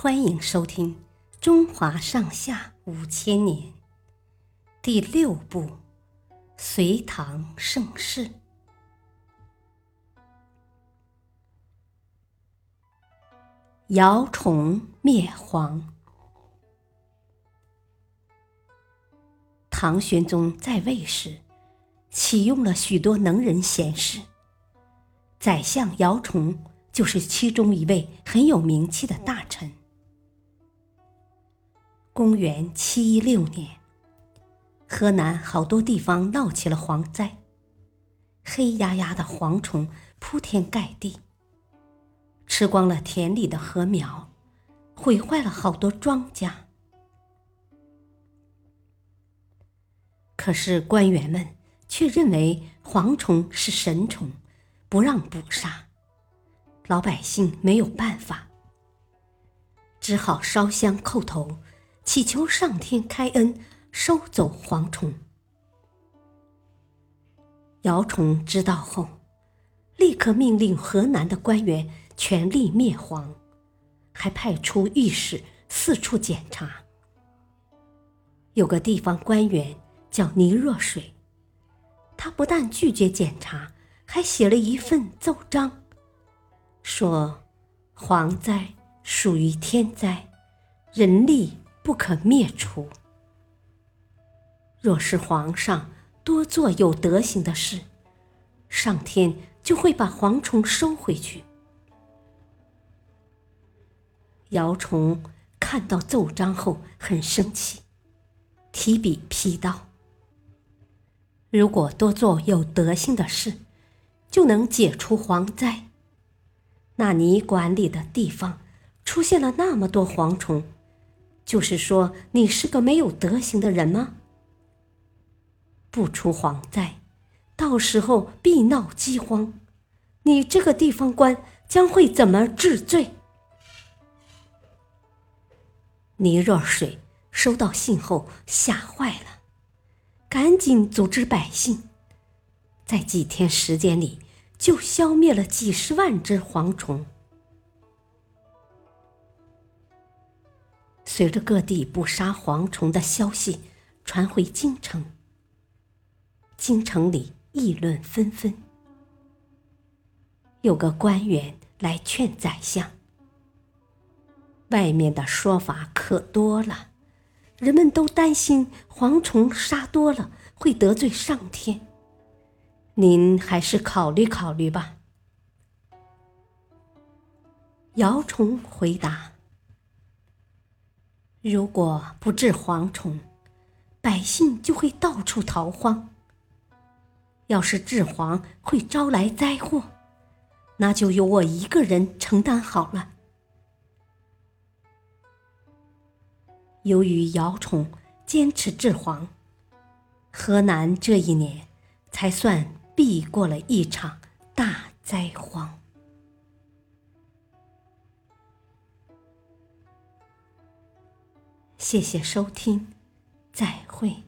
欢迎收听《中华上下五千年》第六部《隋唐盛世》。姚崇灭黄。唐玄宗在位时，启用了许多能人贤士，宰相姚崇就是其中一位很有名气的大臣。公元七一六年，河南好多地方闹起了蝗灾，黑压压的蝗虫铺天盖地，吃光了田里的禾苗，毁坏了好多庄稼。可是官员们却认为蝗虫是神虫，不让捕杀，老百姓没有办法，只好烧香叩头。祈求上天开恩，收走蝗虫。姚崇知道后，立刻命令河南的官员全力灭蝗，还派出御史四处检查。有个地方官员叫倪若水，他不但拒绝检查，还写了一份奏章，说蝗灾属于天灾，人力。不可灭除。若是皇上多做有德行的事，上天就会把蝗虫收回去。姚崇看到奏章后很生气，提笔批道：“如果多做有德行的事，就能解除蝗灾。那你管理的地方出现了那么多蝗虫。”就是说，你是个没有德行的人吗？不出蝗灾，到时候必闹饥荒，你这个地方官将会怎么治罪？倪若水收到信后吓坏了，赶紧组织百姓，在几天时间里就消灭了几十万只蝗虫。随着各地捕杀蝗虫的消息传回京城，京城里议论纷纷。有个官员来劝宰相：“外面的说法可多了，人们都担心蝗虫杀多了会得罪上天，您还是考虑考虑吧。”姚崇回答。如果不治蝗虫，百姓就会到处逃荒。要是治蝗会招来灾祸，那就由我一个人承担好了。由于姚崇坚持治蝗，河南这一年才算避过了一场大灾荒。谢谢收听，再会。